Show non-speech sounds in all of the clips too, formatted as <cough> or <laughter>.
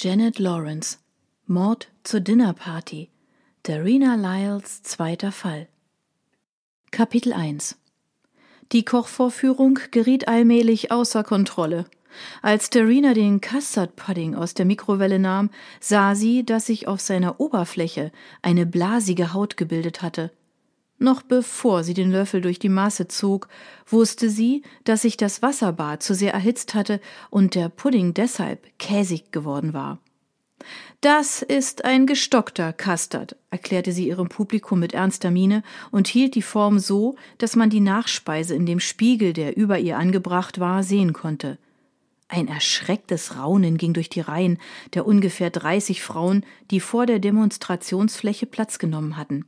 Janet Lawrence Mord zur Dinnerparty Darina Lyles zweiter Fall Kapitel 1 Die Kochvorführung geriet allmählich außer Kontrolle. Als Darina den Custard Pudding aus der Mikrowelle nahm, sah sie, dass sich auf seiner Oberfläche eine blasige Haut gebildet hatte. Noch bevor sie den Löffel durch die Masse zog, wusste sie, dass sich das Wasserbad zu sehr erhitzt hatte und der Pudding deshalb käsig geworden war. Das ist ein gestockter Custard, erklärte sie ihrem Publikum mit ernster Miene und hielt die Form so, dass man die Nachspeise in dem Spiegel, der über ihr angebracht war, sehen konnte. Ein erschrecktes Raunen ging durch die Reihen der ungefähr dreißig Frauen, die vor der Demonstrationsfläche Platz genommen hatten.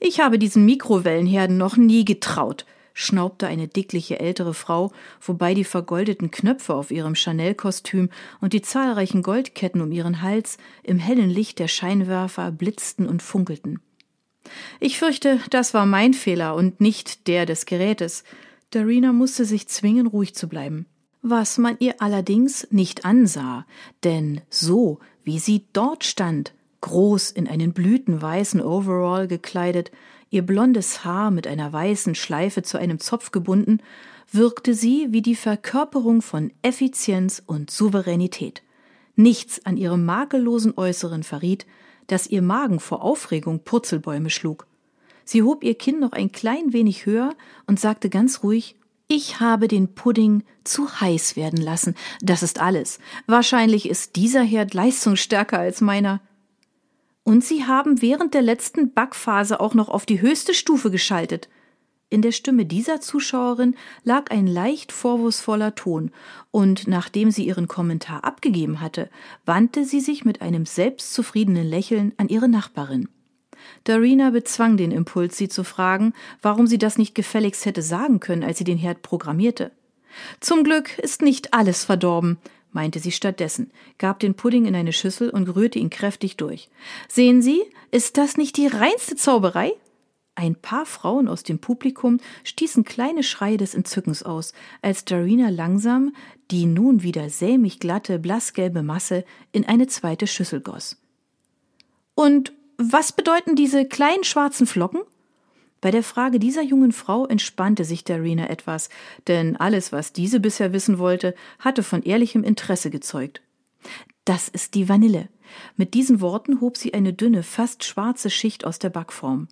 Ich habe diesen Mikrowellenherden noch nie getraut, schnaubte eine dickliche ältere Frau, wobei die vergoldeten Knöpfe auf ihrem Chanel-Kostüm und die zahlreichen Goldketten um ihren Hals im hellen Licht der Scheinwerfer blitzten und funkelten. Ich fürchte, das war mein Fehler und nicht der des Gerätes. Darina musste sich zwingen, ruhig zu bleiben. Was man ihr allerdings nicht ansah, denn so, wie sie dort stand, groß in einen blütenweißen Overall gekleidet, ihr blondes Haar mit einer weißen Schleife zu einem Zopf gebunden, wirkte sie wie die Verkörperung von Effizienz und Souveränität. Nichts an ihrem makellosen Äußeren verriet, dass ihr Magen vor Aufregung Purzelbäume schlug. Sie hob ihr Kinn noch ein klein wenig höher und sagte ganz ruhig Ich habe den Pudding zu heiß werden lassen. Das ist alles. Wahrscheinlich ist dieser Herd leistungsstärker als meiner. Und sie haben während der letzten Backphase auch noch auf die höchste Stufe geschaltet. In der Stimme dieser Zuschauerin lag ein leicht vorwurfsvoller Ton, und nachdem sie ihren Kommentar abgegeben hatte, wandte sie sich mit einem selbstzufriedenen Lächeln an ihre Nachbarin. Darina bezwang den Impuls, sie zu fragen, warum sie das nicht gefälligst hätte sagen können, als sie den Herd programmierte. Zum Glück ist nicht alles verdorben, meinte sie stattdessen, gab den Pudding in eine Schüssel und rührte ihn kräftig durch. Sehen Sie, ist das nicht die reinste Zauberei? Ein paar Frauen aus dem Publikum stießen kleine Schreie des Entzückens aus, als Darina langsam die nun wieder sämig glatte, blassgelbe Masse in eine zweite Schüssel goss. Und was bedeuten diese kleinen schwarzen Flocken? Bei der Frage dieser jungen Frau entspannte sich Darina etwas, denn alles, was diese bisher wissen wollte, hatte von ehrlichem Interesse gezeugt. Das ist die Vanille. Mit diesen Worten hob sie eine dünne, fast schwarze Schicht aus der Backform.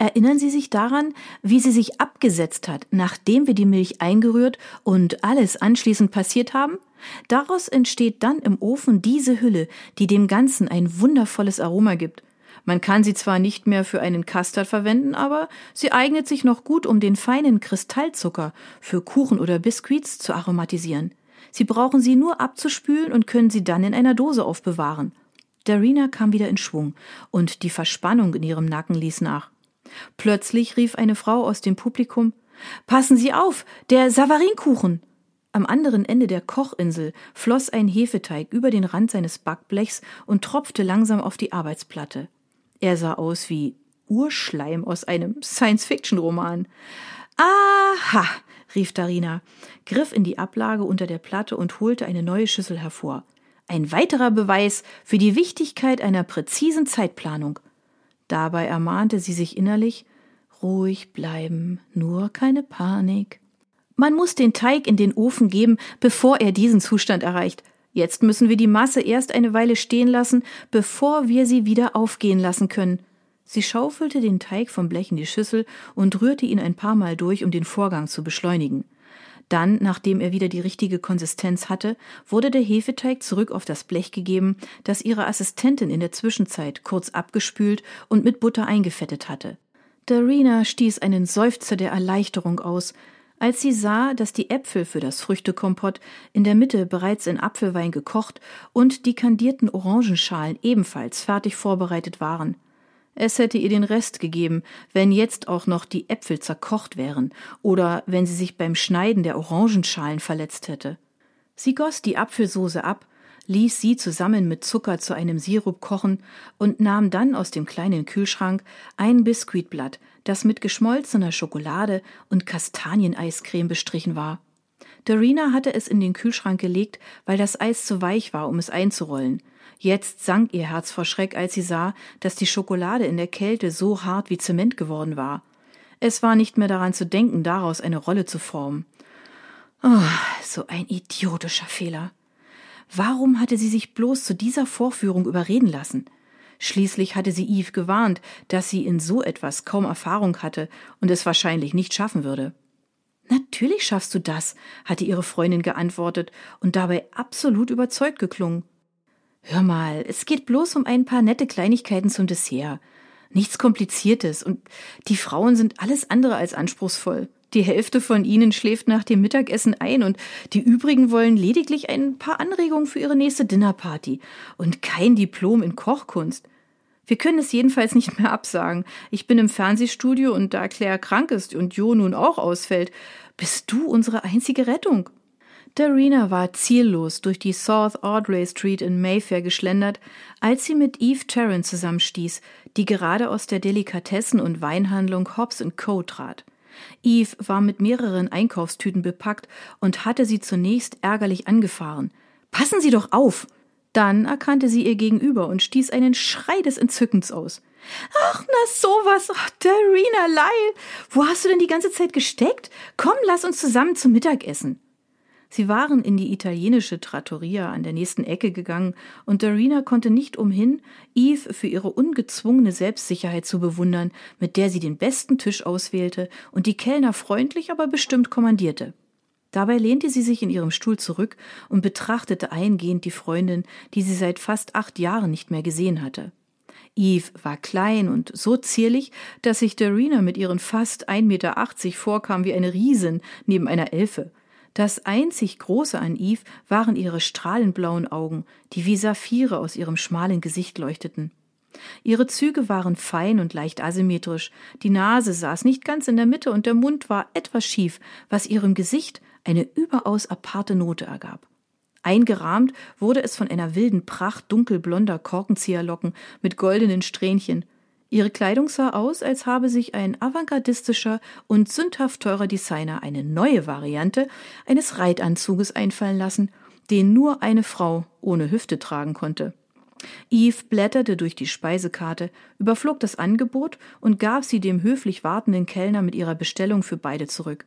Erinnern Sie sich daran, wie sie sich abgesetzt hat, nachdem wir die Milch eingerührt und alles anschließend passiert haben? Daraus entsteht dann im Ofen diese Hülle, die dem Ganzen ein wundervolles Aroma gibt. Man kann sie zwar nicht mehr für einen Custard verwenden, aber sie eignet sich noch gut, um den feinen Kristallzucker für Kuchen oder Biskuits zu aromatisieren. Sie brauchen sie nur abzuspülen und können sie dann in einer Dose aufbewahren. Darina kam wieder in Schwung und die Verspannung in ihrem Nacken ließ nach. Plötzlich rief eine Frau aus dem Publikum Passen Sie auf, der Savarinkuchen. Am anderen Ende der Kochinsel floss ein Hefeteig über den Rand seines Backblechs und tropfte langsam auf die Arbeitsplatte. Er sah aus wie Urschleim aus einem Science-Fiction-Roman. Aha, rief Darina, griff in die Ablage unter der Platte und holte eine neue Schüssel hervor. Ein weiterer Beweis für die Wichtigkeit einer präzisen Zeitplanung. Dabei ermahnte sie sich innerlich, ruhig bleiben, nur keine Panik. Man muss den Teig in den Ofen geben, bevor er diesen Zustand erreicht. Jetzt müssen wir die Masse erst eine Weile stehen lassen, bevor wir sie wieder aufgehen lassen können. Sie schaufelte den Teig vom Blech in die Schüssel und rührte ihn ein paar Mal durch, um den Vorgang zu beschleunigen. Dann, nachdem er wieder die richtige Konsistenz hatte, wurde der Hefeteig zurück auf das Blech gegeben, das ihre Assistentin in der Zwischenzeit kurz abgespült und mit Butter eingefettet hatte. Darina stieß einen Seufzer der Erleichterung aus, als sie sah, dass die Äpfel für das Früchtekompott in der Mitte bereits in Apfelwein gekocht und die kandierten Orangenschalen ebenfalls fertig vorbereitet waren. Es hätte ihr den Rest gegeben, wenn jetzt auch noch die Äpfel zerkocht wären oder wenn sie sich beim Schneiden der Orangenschalen verletzt hätte. Sie goss die Apfelsoße ab, ließ sie zusammen mit Zucker zu einem Sirup kochen und nahm dann aus dem kleinen Kühlschrank ein Biskuitblatt, das mit geschmolzener Schokolade und Kastanieneiscreme bestrichen war. Darina hatte es in den Kühlschrank gelegt, weil das Eis zu weich war, um es einzurollen. Jetzt sank ihr Herz vor Schreck, als sie sah, dass die Schokolade in der Kälte so hart wie Zement geworden war. Es war nicht mehr daran zu denken, daraus eine Rolle zu formen. Oh, so ein idiotischer Fehler. Warum hatte sie sich bloß zu dieser Vorführung überreden lassen? Schließlich hatte sie Eve gewarnt, dass sie in so etwas kaum Erfahrung hatte und es wahrscheinlich nicht schaffen würde. Natürlich schaffst du das, hatte ihre Freundin geantwortet und dabei absolut überzeugt geklungen. Hör mal, es geht bloß um ein paar nette Kleinigkeiten zum Dessert. Nichts Kompliziertes und die Frauen sind alles andere als anspruchsvoll. Die Hälfte von ihnen schläft nach dem Mittagessen ein und die übrigen wollen lediglich ein paar Anregungen für ihre nächste Dinnerparty und kein Diplom in Kochkunst. Wir können es jedenfalls nicht mehr absagen. Ich bin im Fernsehstudio und da Claire krank ist und Jo nun auch ausfällt, bist du unsere einzige Rettung. Darina war ziellos durch die South Audrey Street in Mayfair geschlendert, als sie mit Eve Tarrant zusammenstieß, die gerade aus der Delikatessen- und Weinhandlung Hobbs Co. trat. Eve war mit mehreren Einkaufstüten bepackt und hatte sie zunächst ärgerlich angefahren. Passen Sie doch auf! Dann erkannte sie ihr Gegenüber und stieß einen Schrei des Entzückens aus. Ach, na sowas, oh, Darina Lyle, wo hast du denn die ganze Zeit gesteckt? Komm, lass uns zusammen zum Mittagessen. Sie waren in die italienische Trattoria an der nächsten Ecke gegangen, und Darina konnte nicht umhin, Eve für ihre ungezwungene Selbstsicherheit zu bewundern, mit der sie den besten Tisch auswählte und die Kellner freundlich, aber bestimmt kommandierte. Dabei lehnte sie sich in ihrem Stuhl zurück und betrachtete eingehend die Freundin, die sie seit fast acht Jahren nicht mehr gesehen hatte. Eve war klein und so zierlich, dass sich Darina mit ihren fast 1,80 Meter vorkam wie eine Riesin neben einer Elfe. Das einzig Große an Eve waren ihre strahlenblauen Augen, die wie Saphire aus ihrem schmalen Gesicht leuchteten. Ihre Züge waren fein und leicht asymmetrisch, die Nase saß nicht ganz in der Mitte und der Mund war etwas schief, was ihrem Gesicht eine überaus aparte Note ergab. Eingerahmt wurde es von einer wilden Pracht dunkelblonder Korkenzieherlocken mit goldenen Strähnchen, Ihre Kleidung sah aus, als habe sich ein avantgardistischer und sündhaft teurer Designer eine neue Variante eines Reitanzuges einfallen lassen, den nur eine Frau ohne Hüfte tragen konnte. Eve blätterte durch die Speisekarte, überflog das Angebot und gab sie dem höflich wartenden Kellner mit ihrer Bestellung für beide zurück.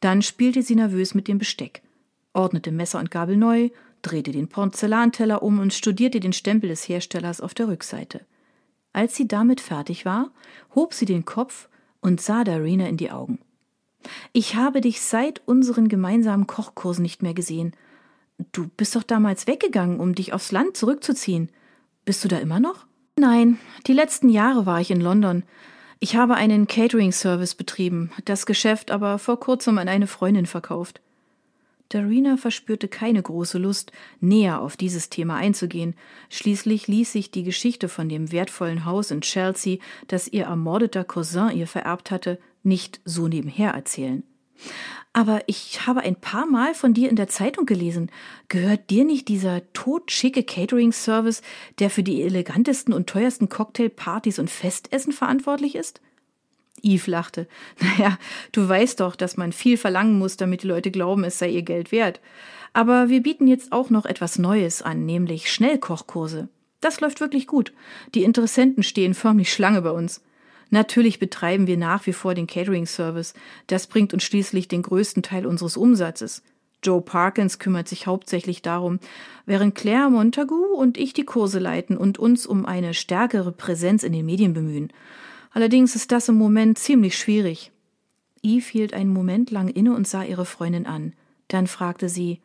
Dann spielte sie nervös mit dem Besteck, ordnete Messer und Gabel neu, drehte den Porzellanteller um und studierte den Stempel des Herstellers auf der Rückseite. Als sie damit fertig war, hob sie den Kopf und sah Darina in die Augen. Ich habe dich seit unseren gemeinsamen Kochkursen nicht mehr gesehen. Du bist doch damals weggegangen, um dich aufs Land zurückzuziehen. Bist du da immer noch? Nein, die letzten Jahre war ich in London. Ich habe einen Catering-Service betrieben, das Geschäft aber vor kurzem an eine Freundin verkauft. Darina verspürte keine große Lust, näher auf dieses Thema einzugehen. Schließlich ließ sich die Geschichte von dem wertvollen Haus in Chelsea, das ihr ermordeter Cousin ihr vererbt hatte, nicht so nebenher erzählen. Aber ich habe ein paar Mal von dir in der Zeitung gelesen. Gehört dir nicht dieser totschicke Catering-Service, der für die elegantesten und teuersten Cocktailpartys und Festessen verantwortlich ist? Eve lachte. <laughs> Naja, du weißt doch, dass man viel verlangen muss, damit die Leute glauben, es sei ihr Geld wert. Aber wir bieten jetzt auch noch etwas Neues an, nämlich Schnellkochkurse. Das läuft wirklich gut. Die Interessenten stehen förmlich Schlange bei uns. Natürlich betreiben wir nach wie vor den Catering-Service. Das bringt uns schließlich den größten Teil unseres Umsatzes. Joe Parkins kümmert sich hauptsächlich darum, während Claire Montagu und ich die Kurse leiten und uns um eine stärkere Präsenz in den Medien bemühen. Allerdings ist das im Moment ziemlich schwierig. Eve hielt einen Moment lang inne und sah ihre Freundin an. Dann fragte sie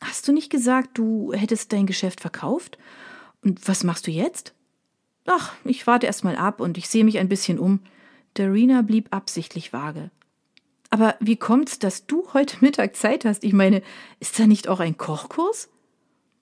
Hast du nicht gesagt, du hättest dein Geschäft verkauft? Und was machst du jetzt? Ach, ich warte erst mal ab und ich sehe mich ein bisschen um. Darina blieb absichtlich vage. Aber wie kommt's, dass du heute <laughs> Mittag Zeit hast? Ich meine, ist da nicht auch ein Kochkurs?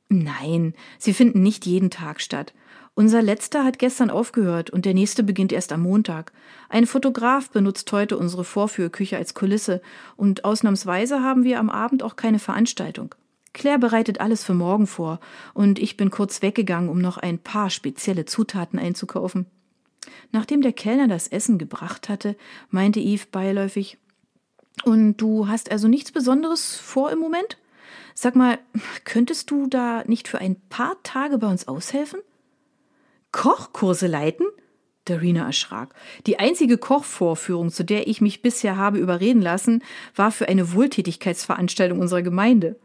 Nein, sie finden nicht jeden Tag statt. Unser letzter hat gestern aufgehört und der nächste beginnt erst am Montag. Ein Fotograf benutzt heute unsere Vorführküche als Kulisse und ausnahmsweise haben wir am Abend auch keine Veranstaltung. Claire bereitet alles für morgen vor und ich bin kurz weggegangen, um noch ein paar spezielle Zutaten einzukaufen. Nachdem der Kellner das Essen gebracht hatte, meinte Eve beiläufig, Und du hast also nichts Besonderes vor im Moment? Sag mal, könntest du da nicht für ein paar Tage bei uns aushelfen? Kochkurse leiten? Darina erschrak. Die einzige Kochvorführung, zu der ich mich bisher habe überreden lassen, war für eine Wohltätigkeitsveranstaltung unserer Gemeinde.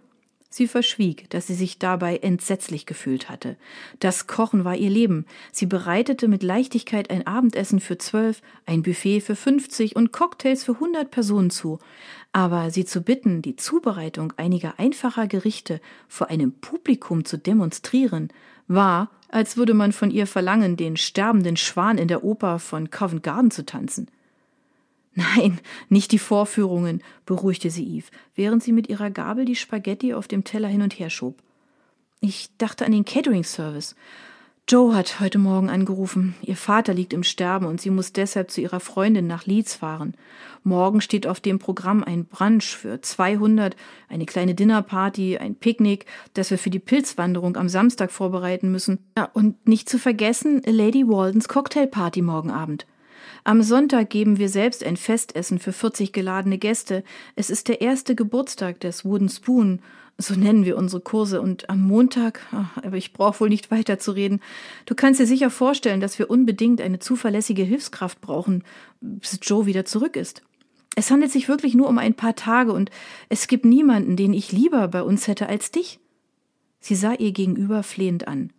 Sie verschwieg, dass sie sich dabei entsetzlich gefühlt hatte. Das Kochen war ihr Leben. Sie bereitete mit Leichtigkeit ein Abendessen für zwölf, ein Buffet für fünfzig und Cocktails für hundert Personen zu. Aber sie zu bitten, die Zubereitung einiger einfacher Gerichte vor einem Publikum zu demonstrieren, war, als würde man von ihr verlangen, den sterbenden Schwan in der Oper von Covent Garden zu tanzen. Nein, nicht die Vorführungen, beruhigte sie Eve, während sie mit ihrer Gabel die Spaghetti auf dem Teller hin und her schob. Ich dachte an den Catering-Service. Joe hat heute Morgen angerufen. Ihr Vater liegt im Sterben und sie muss deshalb zu ihrer Freundin nach Leeds fahren. Morgen steht auf dem Programm ein Brunch für 200, eine kleine Dinnerparty, ein Picknick, das wir für die Pilzwanderung am Samstag vorbereiten müssen. Ja, und nicht zu vergessen Lady Waldens Cocktailparty morgen Abend. Am Sonntag geben wir selbst ein Festessen für 40 geladene Gäste. Es ist der erste Geburtstag des Wooden Spoon. So nennen wir unsere Kurse. Und am Montag, aber ich brauche wohl nicht weiter zu reden. Du kannst dir sicher vorstellen, dass wir unbedingt eine zuverlässige Hilfskraft brauchen, bis Joe wieder zurück ist. Es handelt sich wirklich nur um ein paar Tage und es gibt niemanden, den ich lieber bei uns hätte als dich. Sie sah ihr gegenüber flehend an.